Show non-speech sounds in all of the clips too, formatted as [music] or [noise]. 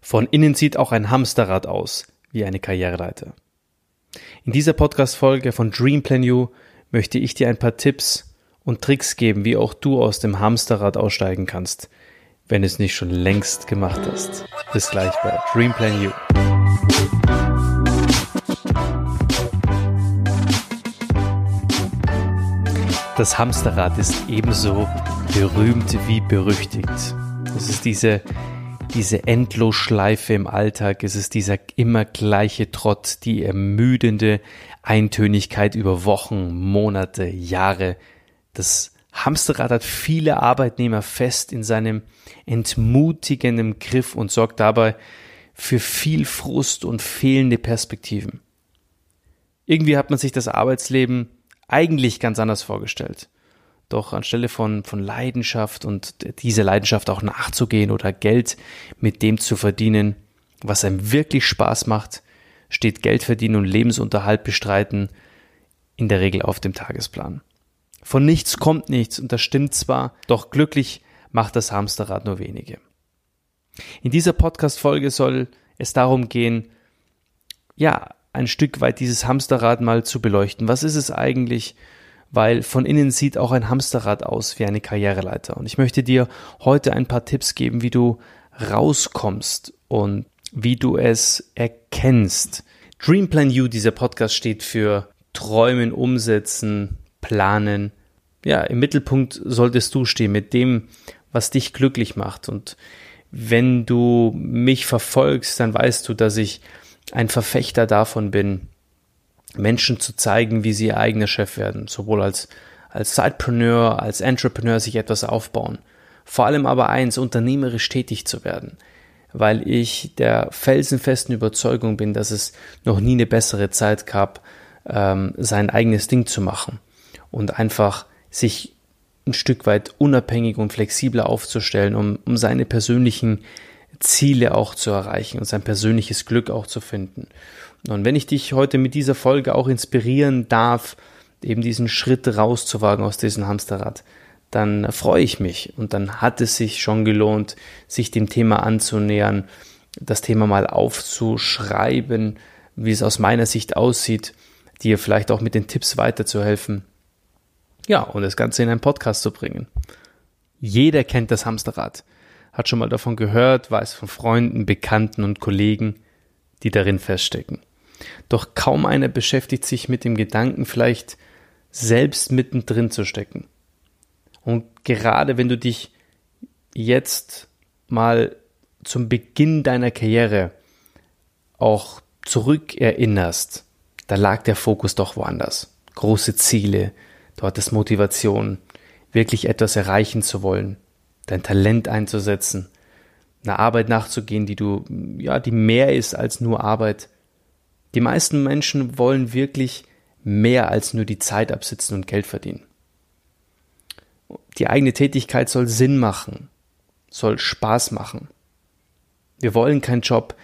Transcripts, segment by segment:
Von innen sieht auch ein Hamsterrad aus, wie eine Karriereleiter. In dieser Podcast-Folge von Dream Plan You möchte ich dir ein paar Tipps und Tricks geben, wie auch du aus dem Hamsterrad aussteigen kannst, wenn es nicht schon längst gemacht hast. Bis gleich bei Dream Plan You. Das Hamsterrad ist ebenso berühmt wie berüchtigt. Es ist diese diese Endlosschleife im Alltag, es ist dieser immer gleiche Trott, die ermüdende Eintönigkeit über Wochen, Monate, Jahre. Das Hamsterrad hat viele Arbeitnehmer fest in seinem entmutigenden Griff und sorgt dabei für viel Frust und fehlende Perspektiven. Irgendwie hat man sich das Arbeitsleben eigentlich ganz anders vorgestellt. Doch anstelle von, von Leidenschaft und diese Leidenschaft auch nachzugehen oder Geld mit dem zu verdienen, was einem wirklich Spaß macht, steht Geld verdienen und Lebensunterhalt bestreiten in der Regel auf dem Tagesplan. Von nichts kommt nichts und das stimmt zwar, doch glücklich macht das Hamsterrad nur wenige. In dieser Podcast-Folge soll es darum gehen, ja, ein Stück weit dieses Hamsterrad mal zu beleuchten. Was ist es eigentlich? Weil von innen sieht auch ein Hamsterrad aus wie eine Karriereleiter. Und ich möchte dir heute ein paar Tipps geben, wie du rauskommst und wie du es erkennst. Dream Plan You, dieser Podcast steht für Träumen, Umsetzen, Planen. Ja, im Mittelpunkt solltest du stehen mit dem, was dich glücklich macht. Und wenn du mich verfolgst, dann weißt du, dass ich ein Verfechter davon bin, Menschen zu zeigen, wie sie ihr eigener Chef werden, sowohl als, als Sidepreneur, als Entrepreneur sich etwas aufbauen. Vor allem aber eins, unternehmerisch tätig zu werden, weil ich der felsenfesten Überzeugung bin, dass es noch nie eine bessere Zeit gab, ähm, sein eigenes Ding zu machen und einfach sich ein Stück weit unabhängig und flexibler aufzustellen, um, um seine persönlichen Ziele auch zu erreichen und sein persönliches Glück auch zu finden. Und wenn ich dich heute mit dieser Folge auch inspirieren darf, eben diesen Schritt rauszuwagen aus diesem Hamsterrad, dann freue ich mich und dann hat es sich schon gelohnt, sich dem Thema anzunähern, das Thema mal aufzuschreiben, wie es aus meiner Sicht aussieht, dir vielleicht auch mit den Tipps weiterzuhelfen. Ja, und das Ganze in einen Podcast zu bringen. Jeder kennt das Hamsterrad, hat schon mal davon gehört, weiß von Freunden, Bekannten und Kollegen, die darin feststecken. Doch kaum einer beschäftigt sich mit dem Gedanken, vielleicht selbst mittendrin zu stecken. Und gerade wenn du dich jetzt mal zum Beginn deiner Karriere auch zurückerinnerst, da lag der Fokus doch woanders. Große Ziele, du hattest Motivation, wirklich etwas erreichen zu wollen, dein Talent einzusetzen, einer Arbeit nachzugehen, die du, ja, die mehr ist als nur Arbeit, die meisten Menschen wollen wirklich mehr als nur die Zeit absitzen und Geld verdienen. Die eigene Tätigkeit soll Sinn machen, soll Spaß machen. Wir wollen keinen Job,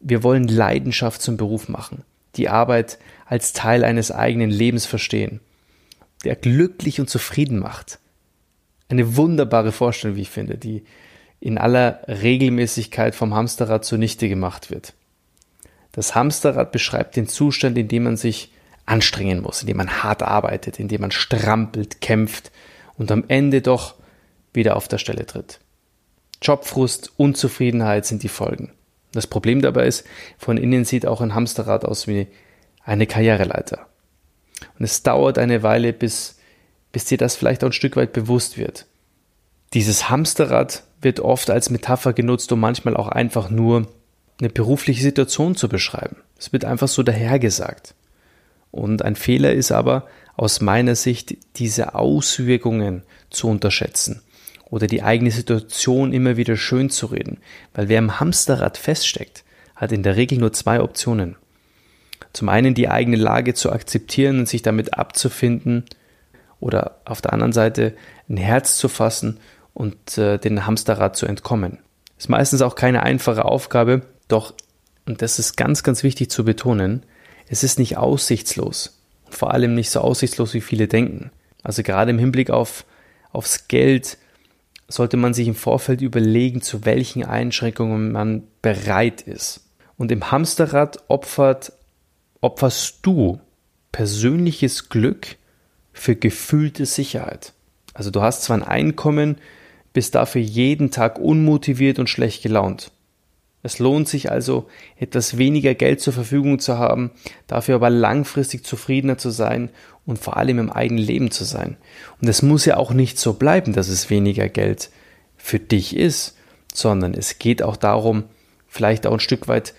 wir wollen Leidenschaft zum Beruf machen, die Arbeit als Teil eines eigenen Lebens verstehen, der glücklich und zufrieden macht. Eine wunderbare Vorstellung, wie ich finde, die in aller Regelmäßigkeit vom Hamsterrad zunichte gemacht wird. Das Hamsterrad beschreibt den Zustand, in dem man sich anstrengen muss, in dem man hart arbeitet, in dem man strampelt, kämpft und am Ende doch wieder auf der Stelle tritt. Jobfrust, Unzufriedenheit sind die Folgen. Das Problem dabei ist, von innen sieht auch ein Hamsterrad aus wie eine Karriereleiter. Und es dauert eine Weile, bis, bis dir das vielleicht auch ein Stück weit bewusst wird. Dieses Hamsterrad wird oft als Metapher genutzt, um manchmal auch einfach nur eine berufliche Situation zu beschreiben. Es wird einfach so dahergesagt. Und ein Fehler ist aber aus meiner Sicht, diese Auswirkungen zu unterschätzen oder die eigene Situation immer wieder schön zu reden. Weil wer im Hamsterrad feststeckt, hat in der Regel nur zwei Optionen. Zum einen die eigene Lage zu akzeptieren und sich damit abzufinden oder auf der anderen Seite ein Herz zu fassen und äh, den Hamsterrad zu entkommen. Ist meistens auch keine einfache Aufgabe, doch, und das ist ganz, ganz wichtig zu betonen, es ist nicht aussichtslos. Vor allem nicht so aussichtslos, wie viele denken. Also gerade im Hinblick auf, aufs Geld sollte man sich im Vorfeld überlegen, zu welchen Einschränkungen man bereit ist. Und im Hamsterrad opfert, opferst du persönliches Glück für gefühlte Sicherheit. Also du hast zwar ein Einkommen, bist dafür jeden Tag unmotiviert und schlecht gelaunt. Es lohnt sich also, etwas weniger Geld zur Verfügung zu haben, dafür aber langfristig zufriedener zu sein und vor allem im eigenen Leben zu sein. Und es muss ja auch nicht so bleiben, dass es weniger Geld für dich ist, sondern es geht auch darum, vielleicht auch ein Stück weit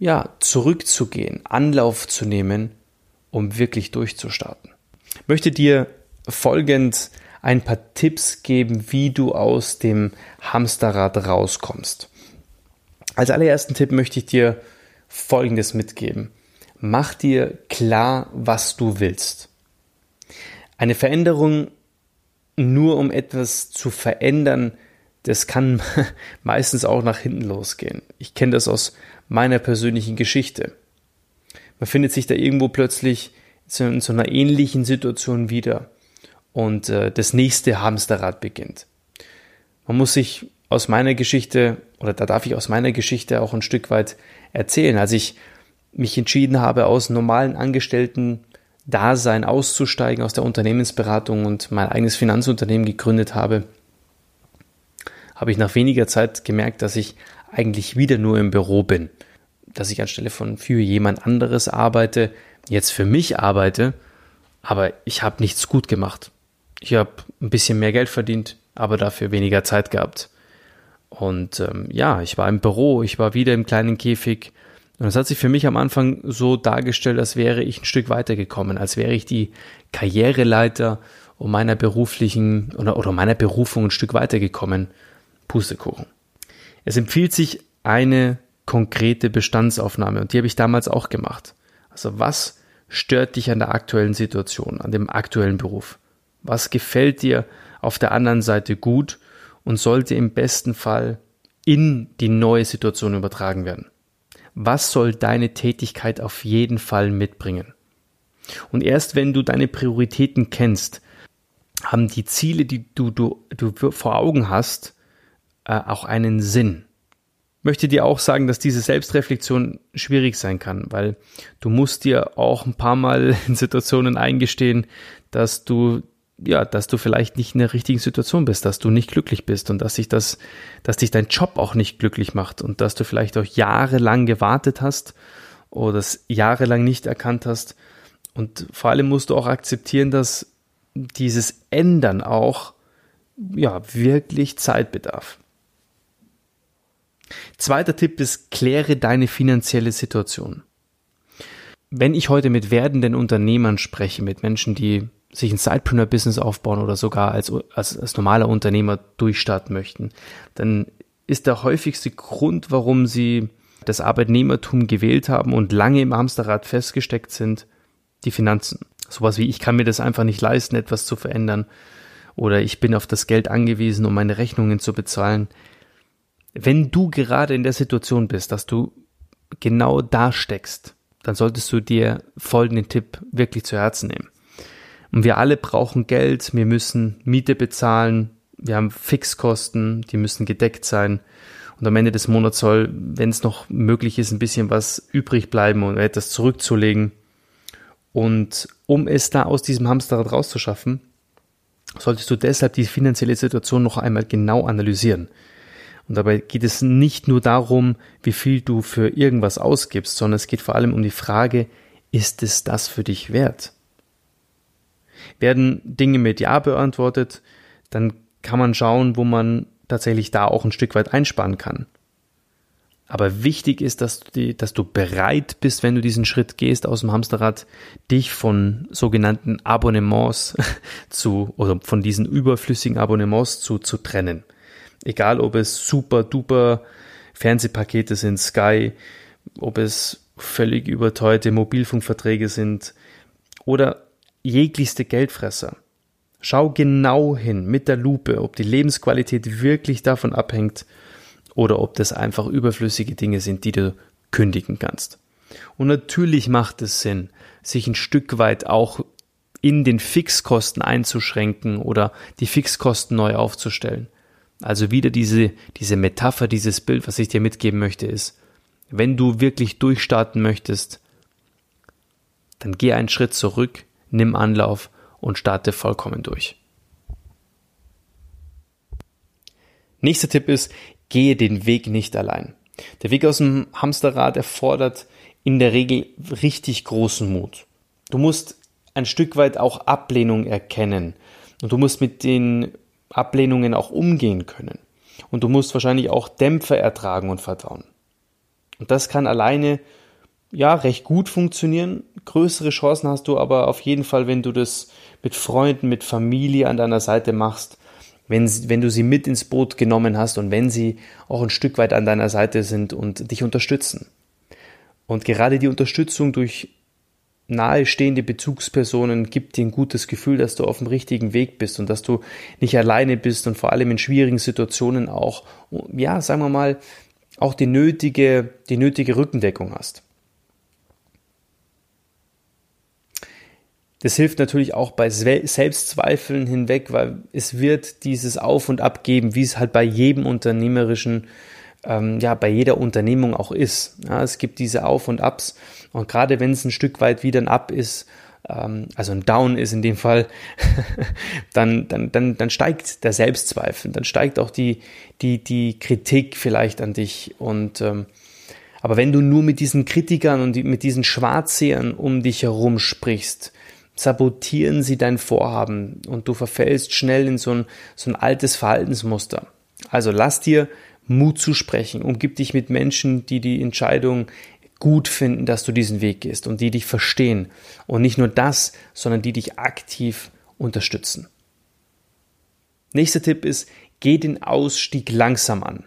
ja, zurückzugehen, Anlauf zu nehmen, um wirklich durchzustarten. Ich möchte dir folgend ein paar Tipps geben, wie du aus dem Hamsterrad rauskommst. Als allerersten Tipp möchte ich dir Folgendes mitgeben. Mach dir klar, was du willst. Eine Veränderung nur um etwas zu verändern, das kann [laughs] meistens auch nach hinten losgehen. Ich kenne das aus meiner persönlichen Geschichte. Man findet sich da irgendwo plötzlich in so einer ähnlichen Situation wieder. Und äh, das nächste Hamsterrad beginnt. Man muss sich aus meiner Geschichte, oder da darf ich aus meiner Geschichte auch ein Stück weit erzählen, als ich mich entschieden habe, aus normalen Angestellten Dasein auszusteigen, aus der Unternehmensberatung und mein eigenes Finanzunternehmen gegründet habe, habe ich nach weniger Zeit gemerkt, dass ich eigentlich wieder nur im Büro bin, dass ich anstelle von für jemand anderes arbeite, jetzt für mich arbeite, aber ich habe nichts gut gemacht. Ich habe ein bisschen mehr Geld verdient, aber dafür weniger Zeit gehabt. Und ähm, ja, ich war im Büro, ich war wieder im kleinen Käfig. Und es hat sich für mich am Anfang so dargestellt, als wäre ich ein Stück weitergekommen, als wäre ich die Karriereleiter um meiner beruflichen oder, oder meiner Berufung ein Stück weitergekommen. Pustekuchen. Es empfiehlt sich eine konkrete Bestandsaufnahme und die habe ich damals auch gemacht. Also was stört dich an der aktuellen Situation, an dem aktuellen Beruf? Was gefällt dir auf der anderen Seite gut und sollte im besten Fall in die neue Situation übertragen werden? Was soll deine Tätigkeit auf jeden Fall mitbringen? Und erst wenn du deine Prioritäten kennst, haben die Ziele, die du, du, du vor Augen hast, äh, auch einen Sinn. Möchte dir auch sagen, dass diese Selbstreflexion schwierig sein kann, weil du musst dir auch ein paar Mal [laughs] in Situationen eingestehen, dass du ja, dass du vielleicht nicht in der richtigen Situation bist, dass du nicht glücklich bist und dass sich das, dass dich dein Job auch nicht glücklich macht und dass du vielleicht auch jahrelang gewartet hast oder es jahrelang nicht erkannt hast. Und vor allem musst du auch akzeptieren, dass dieses Ändern auch, ja, wirklich Zeit bedarf. Zweiter Tipp ist, kläre deine finanzielle Situation. Wenn ich heute mit werdenden Unternehmern spreche, mit Menschen, die sich ein Sidepreneur-Business aufbauen oder sogar als, als, als normaler Unternehmer durchstarten möchten, dann ist der häufigste Grund, warum sie das Arbeitnehmertum gewählt haben und lange im Hamsterrad festgesteckt sind, die Finanzen. Sowas wie, ich kann mir das einfach nicht leisten, etwas zu verändern oder ich bin auf das Geld angewiesen, um meine Rechnungen zu bezahlen. Wenn du gerade in der Situation bist, dass du genau da steckst, dann solltest du dir folgenden Tipp wirklich zu Herzen nehmen. Und wir alle brauchen Geld, wir müssen Miete bezahlen, wir haben Fixkosten, die müssen gedeckt sein. Und am Ende des Monats soll, wenn es noch möglich ist, ein bisschen was übrig bleiben und etwas zurückzulegen. Und um es da aus diesem Hamsterrad rauszuschaffen, solltest du deshalb die finanzielle Situation noch einmal genau analysieren. Und dabei geht es nicht nur darum, wie viel du für irgendwas ausgibst, sondern es geht vor allem um die Frage, ist es das für dich wert? Werden Dinge mit Ja beantwortet, dann kann man schauen, wo man tatsächlich da auch ein Stück weit einsparen kann. Aber wichtig ist, dass du, die, dass du bereit bist, wenn du diesen Schritt gehst aus dem Hamsterrad, dich von sogenannten Abonnements [laughs] zu, oder von diesen überflüssigen Abonnements zu, zu trennen. Egal, ob es super duper Fernsehpakete sind, Sky, ob es völlig überteuerte Mobilfunkverträge sind oder jeglichste Geldfresser. Schau genau hin mit der Lupe, ob die Lebensqualität wirklich davon abhängt oder ob das einfach überflüssige Dinge sind, die du kündigen kannst. Und natürlich macht es Sinn, sich ein Stück weit auch in den Fixkosten einzuschränken oder die Fixkosten neu aufzustellen. Also wieder diese, diese Metapher, dieses Bild, was ich dir mitgeben möchte, ist, wenn du wirklich durchstarten möchtest, dann geh einen Schritt zurück, nimm Anlauf und starte vollkommen durch. Nächster Tipp ist, gehe den Weg nicht allein. Der Weg aus dem Hamsterrad erfordert in der Regel richtig großen Mut. Du musst ein Stück weit auch Ablehnung erkennen und du musst mit den Ablehnungen auch umgehen können. Und du musst wahrscheinlich auch Dämpfer ertragen und vertrauen. Und das kann alleine ja recht gut funktionieren. Größere Chancen hast du aber auf jeden Fall, wenn du das mit Freunden, mit Familie an deiner Seite machst, wenn, wenn du sie mit ins Boot genommen hast und wenn sie auch ein Stück weit an deiner Seite sind und dich unterstützen. Und gerade die Unterstützung durch nahestehende Bezugspersonen gibt dir ein gutes Gefühl, dass du auf dem richtigen Weg bist und dass du nicht alleine bist und vor allem in schwierigen Situationen auch, ja, sagen wir mal, auch die nötige, die nötige Rückendeckung hast. Das hilft natürlich auch bei Selbstzweifeln hinweg, weil es wird dieses Auf und Ab geben, wie es halt bei jedem unternehmerischen ähm, ja bei jeder Unternehmung auch ist. Ja, es gibt diese Auf und Abs und gerade wenn es ein Stück weit wieder ein Up ist, ähm, also ein Down ist in dem Fall, [laughs] dann, dann, dann, dann steigt der Selbstzweifel, dann steigt auch die, die, die Kritik vielleicht an dich und ähm, aber wenn du nur mit diesen Kritikern und mit diesen Schwarzsehern um dich herum sprichst, sabotieren sie dein Vorhaben und du verfällst schnell in so ein, so ein altes Verhaltensmuster. Also lass dir Mut zu sprechen. Umgib dich mit Menschen, die die Entscheidung gut finden, dass du diesen Weg gehst und die dich verstehen. Und nicht nur das, sondern die dich aktiv unterstützen. Nächster Tipp ist, geh den Ausstieg langsam an.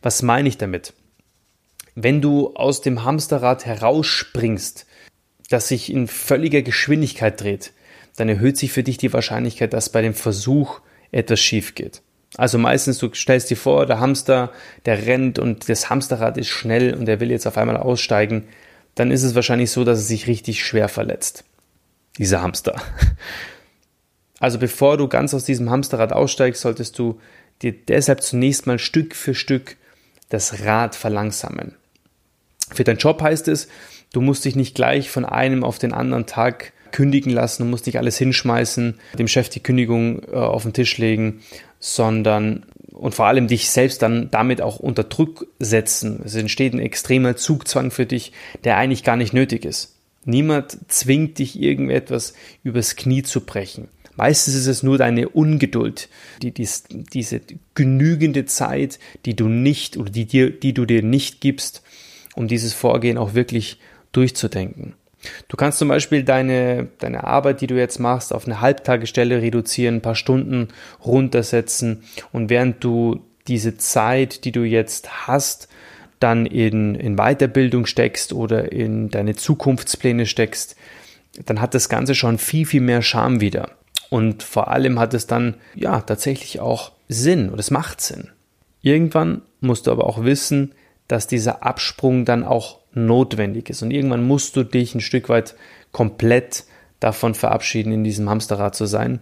Was meine ich damit? Wenn du aus dem Hamsterrad herausspringst, das sich in völliger Geschwindigkeit dreht, dann erhöht sich für dich die Wahrscheinlichkeit, dass bei dem Versuch etwas schief geht. Also meistens, du stellst dir vor, der Hamster, der rennt und das Hamsterrad ist schnell und der will jetzt auf einmal aussteigen, dann ist es wahrscheinlich so, dass es sich richtig schwer verletzt. Dieser Hamster. [laughs] Also bevor du ganz aus diesem Hamsterrad aussteigst, solltest du dir deshalb zunächst mal Stück für Stück das Rad verlangsamen. Für deinen Job heißt es, du musst dich nicht gleich von einem auf den anderen Tag kündigen lassen, du musst nicht alles hinschmeißen, dem Chef die Kündigung äh, auf den Tisch legen, sondern und vor allem dich selbst dann damit auch unter Druck setzen. Es entsteht ein extremer Zugzwang für dich, der eigentlich gar nicht nötig ist. Niemand zwingt dich irgendetwas übers Knie zu brechen. Meistens ist es nur deine Ungeduld, die, die, diese genügende Zeit, die du nicht oder die, dir, die du dir nicht gibst, um dieses Vorgehen auch wirklich durchzudenken. Du kannst zum Beispiel deine, deine Arbeit, die du jetzt machst, auf eine Halbtagestelle reduzieren, ein paar Stunden runtersetzen und während du diese Zeit, die du jetzt hast, dann in, in Weiterbildung steckst oder in deine Zukunftspläne steckst, dann hat das Ganze schon viel, viel mehr Charme wieder. Und vor allem hat es dann ja tatsächlich auch Sinn oder es macht Sinn. Irgendwann musst du aber auch wissen, dass dieser Absprung dann auch notwendig ist. Und irgendwann musst du dich ein Stück weit komplett davon verabschieden, in diesem Hamsterrad zu sein.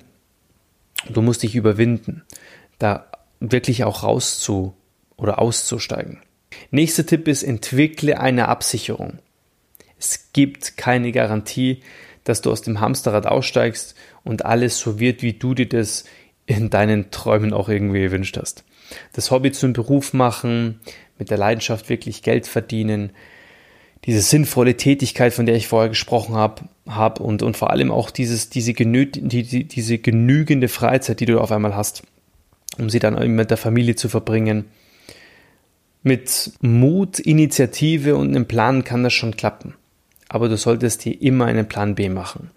Du musst dich überwinden, da wirklich auch rauszu oder auszusteigen. Nächster Tipp ist, entwickle eine Absicherung. Es gibt keine Garantie, dass du aus dem Hamsterrad aussteigst und alles so wird, wie du dir das in deinen Träumen auch irgendwie gewünscht hast. Das Hobby zum Beruf machen, mit der Leidenschaft wirklich Geld verdienen, diese sinnvolle Tätigkeit, von der ich vorher gesprochen habe, hab und, und vor allem auch dieses, diese, genü die, die, diese genügende Freizeit, die du auf einmal hast, um sie dann mit der Familie zu verbringen. Mit Mut, Initiative und einem Plan kann das schon klappen. Aber du solltest dir immer einen Plan B machen.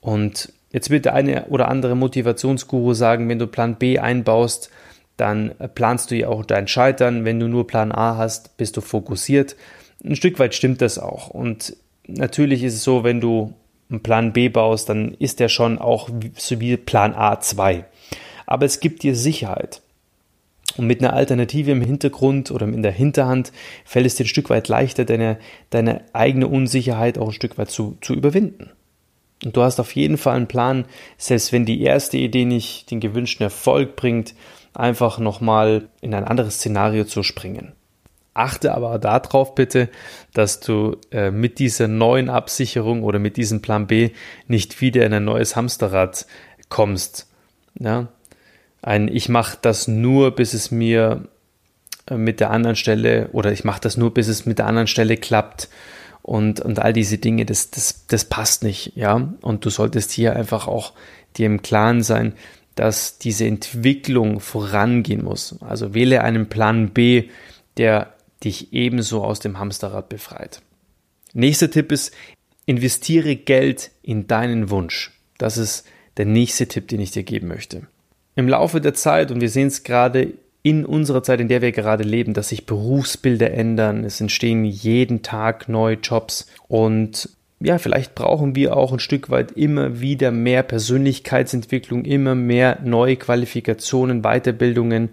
Und jetzt wird der eine oder andere Motivationsguru sagen, wenn du Plan B einbaust, dann planst du ja auch dein Scheitern. Wenn du nur Plan A hast, bist du fokussiert ein Stück weit stimmt das auch. Und natürlich ist es so, wenn du einen Plan B baust, dann ist der schon auch so wie Plan A 2. Aber es gibt dir Sicherheit. Und mit einer Alternative im Hintergrund oder in der Hinterhand fällt es dir ein Stück weit leichter, deine, deine eigene Unsicherheit auch ein Stück weit zu, zu überwinden. Und du hast auf jeden Fall einen Plan, selbst wenn die erste Idee nicht den gewünschten Erfolg bringt, einfach nochmal in ein anderes Szenario zu springen. Achte aber darauf bitte, dass du äh, mit dieser neuen Absicherung oder mit diesem Plan B nicht wieder in ein neues Hamsterrad kommst. Ja? Ein Ich mache das nur, bis es mir äh, mit der anderen Stelle oder ich mache das nur, bis es mit der anderen Stelle klappt und, und all diese Dinge, das, das, das passt nicht, ja. Und du solltest hier einfach auch dir im Klaren sein, dass diese Entwicklung vorangehen muss. Also wähle einen Plan B, der dich ebenso aus dem Hamsterrad befreit. Nächster Tipp ist, investiere Geld in deinen Wunsch. Das ist der nächste Tipp, den ich dir geben möchte. Im Laufe der Zeit, und wir sehen es gerade in unserer Zeit, in der wir gerade leben, dass sich Berufsbilder ändern, es entstehen jeden Tag neue Jobs und ja, vielleicht brauchen wir auch ein Stück weit immer wieder mehr Persönlichkeitsentwicklung, immer mehr neue Qualifikationen, Weiterbildungen,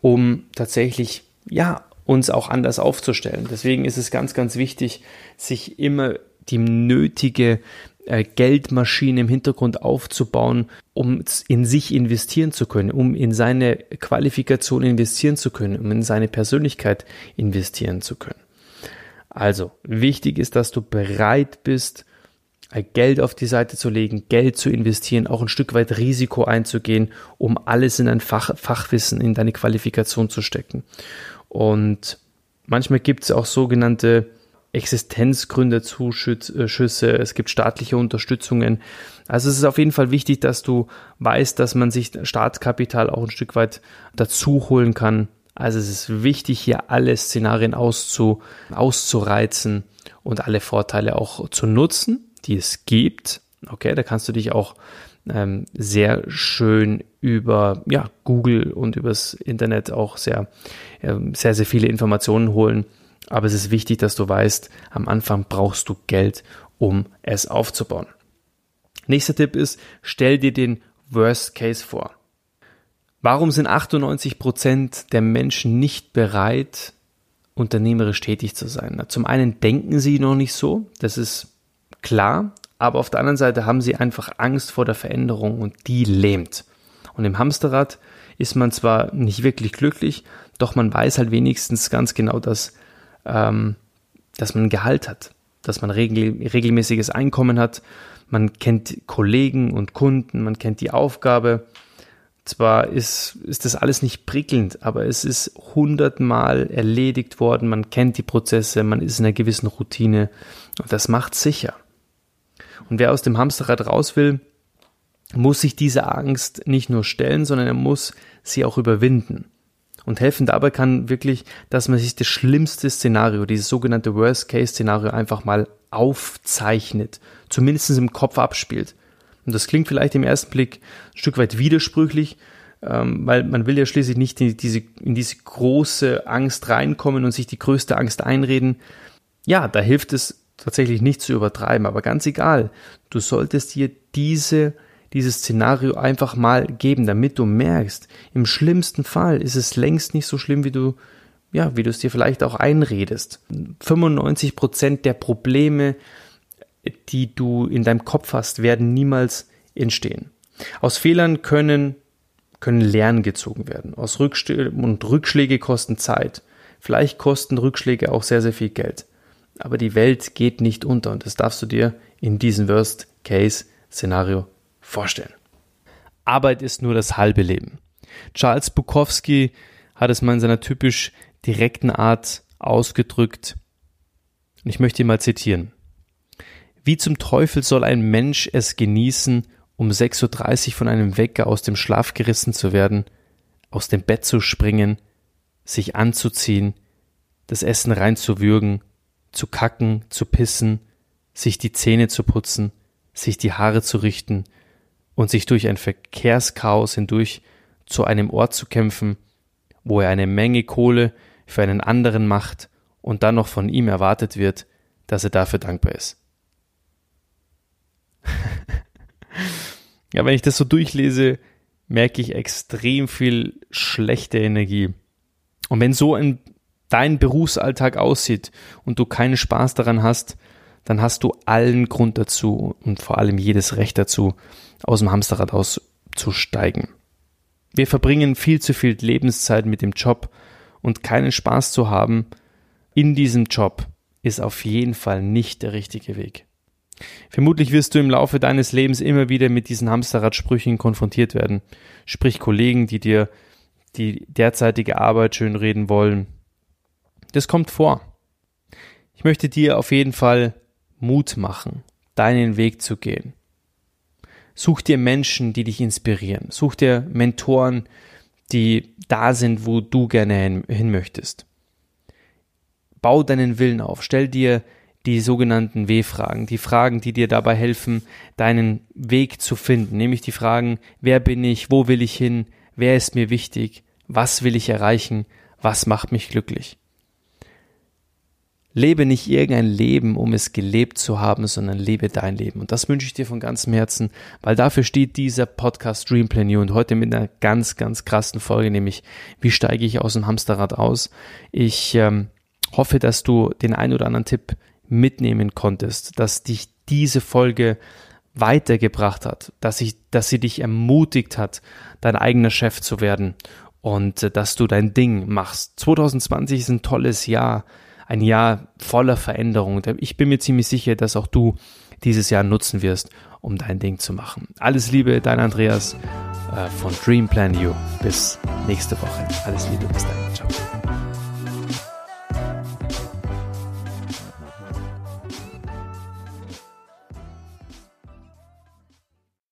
um tatsächlich ja uns auch anders aufzustellen. Deswegen ist es ganz, ganz wichtig, sich immer die nötige äh, Geldmaschine im Hintergrund aufzubauen, um in sich investieren zu können, um in seine Qualifikation investieren zu können, um in seine Persönlichkeit investieren zu können. Also, wichtig ist, dass du bereit bist, äh, Geld auf die Seite zu legen, Geld zu investieren, auch ein Stück weit Risiko einzugehen, um alles in ein Fach, Fachwissen, in deine Qualifikation zu stecken. Und manchmal gibt es auch sogenannte Existenzgründerzuschüsse, es gibt staatliche Unterstützungen. Also es ist auf jeden Fall wichtig, dass du weißt, dass man sich Staatskapital auch ein Stück weit dazu holen kann. Also es ist wichtig, hier alle Szenarien auszu, auszureizen und alle Vorteile auch zu nutzen, die es gibt. Okay, da kannst du dich auch ähm, sehr schön über ja, Google und übers Internet auch sehr, äh, sehr, sehr viele Informationen holen. Aber es ist wichtig, dass du weißt, am Anfang brauchst du Geld, um es aufzubauen. Nächster Tipp ist, stell dir den Worst Case vor. Warum sind 98 Prozent der Menschen nicht bereit, unternehmerisch tätig zu sein? Zum einen denken sie noch nicht so, das ist klar, aber auf der anderen Seite haben sie einfach Angst vor der Veränderung und die lähmt. Und im Hamsterrad ist man zwar nicht wirklich glücklich, doch man weiß halt wenigstens ganz genau, dass, ähm, dass man ein Gehalt hat, dass man regel regelmäßiges Einkommen hat, man kennt Kollegen und Kunden, man kennt die Aufgabe. Zwar ist, ist das alles nicht prickelnd, aber es ist hundertmal erledigt worden, man kennt die Prozesse, man ist in einer gewissen Routine und das macht sicher. Und wer aus dem Hamsterrad raus will, muss sich dieser Angst nicht nur stellen, sondern er muss sie auch überwinden. Und helfen dabei kann wirklich, dass man sich das schlimmste Szenario, dieses sogenannte Worst-Case-Szenario einfach mal aufzeichnet, zumindest im Kopf abspielt. Und das klingt vielleicht im ersten Blick ein Stück weit widersprüchlich, ähm, weil man will ja schließlich nicht in diese, in diese große Angst reinkommen und sich die größte Angst einreden. Ja, da hilft es tatsächlich nicht zu übertreiben, aber ganz egal, du solltest dir diese, dieses Szenario einfach mal geben, damit du merkst, im schlimmsten Fall ist es längst nicht so schlimm, wie du, ja, wie du es dir vielleicht auch einredest. 95 Prozent der Probleme, die du in deinem Kopf hast, werden niemals entstehen. Aus Fehlern können, können Lernen gezogen werden. Aus Rückschläge und Rückschläge kosten Zeit. Vielleicht kosten Rückschläge auch sehr, sehr viel Geld aber die Welt geht nicht unter und das darfst du dir in diesem Worst-Case-Szenario vorstellen. Arbeit ist nur das halbe Leben. Charles Bukowski hat es mal in seiner typisch direkten Art ausgedrückt. Und ich möchte ihn mal zitieren. Wie zum Teufel soll ein Mensch es genießen, um 6.30 Uhr von einem Wecker aus dem Schlaf gerissen zu werden, aus dem Bett zu springen, sich anzuziehen, das Essen reinzuwürgen zu kacken, zu pissen, sich die Zähne zu putzen, sich die Haare zu richten und sich durch ein Verkehrschaos hindurch zu einem Ort zu kämpfen, wo er eine Menge Kohle für einen anderen macht und dann noch von ihm erwartet wird, dass er dafür dankbar ist. [laughs] ja, wenn ich das so durchlese, merke ich extrem viel schlechte Energie. Und wenn so ein dein Berufsalltag aussieht und du keinen Spaß daran hast, dann hast du allen Grund dazu und vor allem jedes Recht dazu, aus dem Hamsterrad auszusteigen. wir verbringen viel zu viel Lebenszeit mit dem Job und keinen Spaß zu haben in diesem Job ist auf jeden Fall nicht der richtige Weg. Vermutlich wirst du im Laufe deines Lebens immer wieder mit diesen Hamsterradsprüchen konfrontiert werden. Sprich Kollegen, die dir die derzeitige Arbeit schönreden wollen. Das kommt vor. Ich möchte dir auf jeden Fall Mut machen, deinen Weg zu gehen. Such dir Menschen, die dich inspirieren. Such dir Mentoren, die da sind, wo du gerne hin, hin möchtest. Bau deinen Willen auf. Stell dir die sogenannten W-Fragen, die Fragen, die dir dabei helfen, deinen Weg zu finden, nämlich die Fragen, wer bin ich, wo will ich hin, wer ist mir wichtig, was will ich erreichen, was macht mich glücklich. Lebe nicht irgendein Leben, um es gelebt zu haben, sondern lebe dein Leben. Und das wünsche ich dir von ganzem Herzen, weil dafür steht dieser Podcast Dream Plan You und heute mit einer ganz, ganz krassen Folge, nämlich wie steige ich aus dem Hamsterrad aus. Ich ähm, hoffe, dass du den ein oder anderen Tipp mitnehmen konntest, dass dich diese Folge weitergebracht hat, dass ich, dass sie dich ermutigt hat, dein eigener Chef zu werden und äh, dass du dein Ding machst. 2020 ist ein tolles Jahr ein Jahr voller Veränderung. Ich bin mir ziemlich sicher, dass auch du dieses Jahr nutzen wirst, um dein Ding zu machen. Alles Liebe, dein Andreas äh, von Dream Plan You. Bis nächste Woche. Alles Liebe, bis dahin. Ciao.